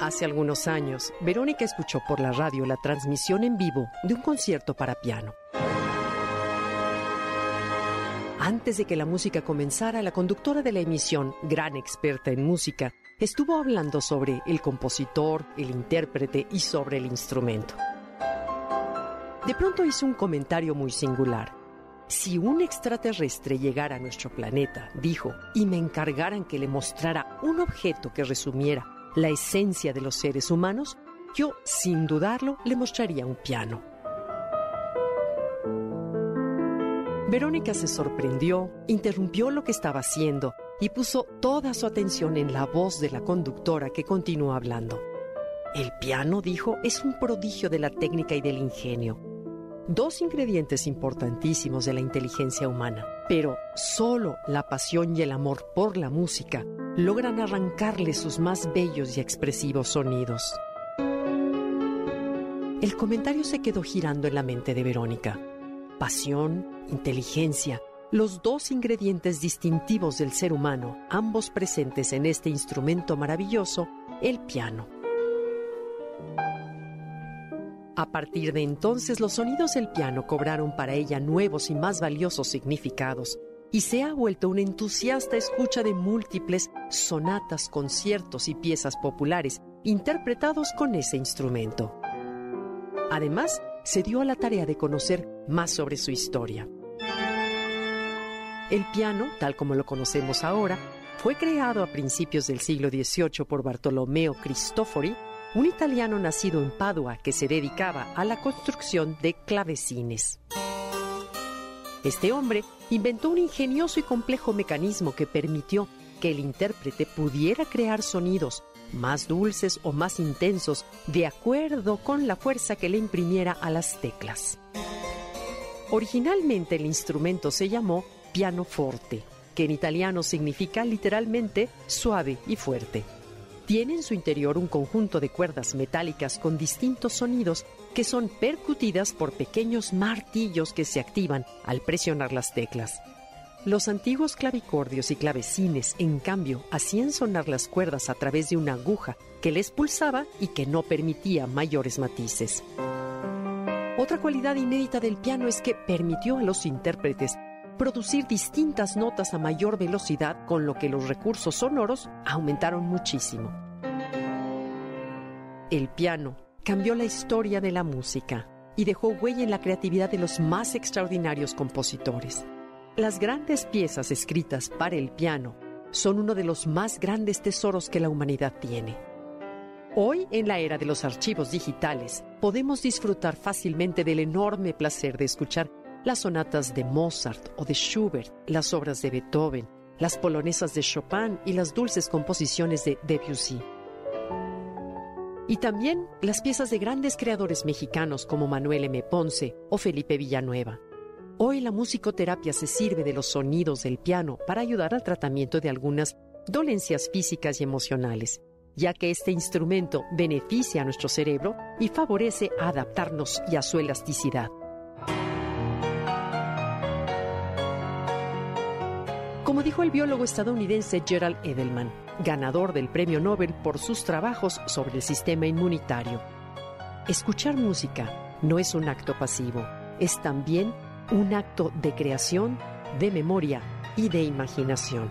hace algunos años, Verónica escuchó por la radio la transmisión en vivo de un concierto para piano. Antes de que la música comenzara, la conductora de la emisión, gran experta en música, estuvo hablando sobre el compositor, el intérprete y sobre el instrumento. De pronto hizo un comentario muy singular. Si un extraterrestre llegara a nuestro planeta, dijo, y me encargaran que le mostrara un objeto que resumiera la esencia de los seres humanos, yo, sin dudarlo, le mostraría un piano. Verónica se sorprendió, interrumpió lo que estaba haciendo y puso toda su atención en la voz de la conductora que continuó hablando. El piano, dijo, es un prodigio de la técnica y del ingenio. Dos ingredientes importantísimos de la inteligencia humana, pero solo la pasión y el amor por la música logran arrancarle sus más bellos y expresivos sonidos. El comentario se quedó girando en la mente de Verónica. Pasión, inteligencia, los dos ingredientes distintivos del ser humano, ambos presentes en este instrumento maravilloso, el piano. A partir de entonces los sonidos del piano cobraron para ella nuevos y más valiosos significados, y se ha vuelto una entusiasta escucha de múltiples sonatas, conciertos y piezas populares interpretados con ese instrumento. Además, se dio a la tarea de conocer más sobre su historia. El piano, tal como lo conocemos ahora, fue creado a principios del siglo XVIII por Bartolomeo Cristofori, un italiano nacido en Padua que se dedicaba a la construcción de clavecines. Este hombre inventó un ingenioso y complejo mecanismo que permitió que el intérprete pudiera crear sonidos más dulces o más intensos de acuerdo con la fuerza que le imprimiera a las teclas. Originalmente el instrumento se llamó pianoforte, que en italiano significa literalmente suave y fuerte. Tiene en su interior un conjunto de cuerdas metálicas con distintos sonidos que son percutidas por pequeños martillos que se activan al presionar las teclas. Los antiguos clavicordios y clavecines, en cambio, hacían sonar las cuerdas a través de una aguja que les pulsaba y que no permitía mayores matices. Otra cualidad inédita del piano es que permitió a los intérpretes producir distintas notas a mayor velocidad, con lo que los recursos sonoros aumentaron muchísimo. El piano cambió la historia de la música y dejó huella en la creatividad de los más extraordinarios compositores. Las grandes piezas escritas para el piano son uno de los más grandes tesoros que la humanidad tiene. Hoy, en la era de los archivos digitales, podemos disfrutar fácilmente del enorme placer de escuchar las sonatas de Mozart o de Schubert, las obras de Beethoven, las polonesas de Chopin y las dulces composiciones de Debussy. Y también las piezas de grandes creadores mexicanos como Manuel M. Ponce o Felipe Villanueva. Hoy la musicoterapia se sirve de los sonidos del piano para ayudar al tratamiento de algunas dolencias físicas y emocionales, ya que este instrumento beneficia a nuestro cerebro y favorece a adaptarnos y a su elasticidad. Como dijo el biólogo estadounidense Gerald Edelman, ganador del Premio Nobel por sus trabajos sobre el sistema inmunitario, escuchar música no es un acto pasivo, es también un acto de creación, de memoria y de imaginación.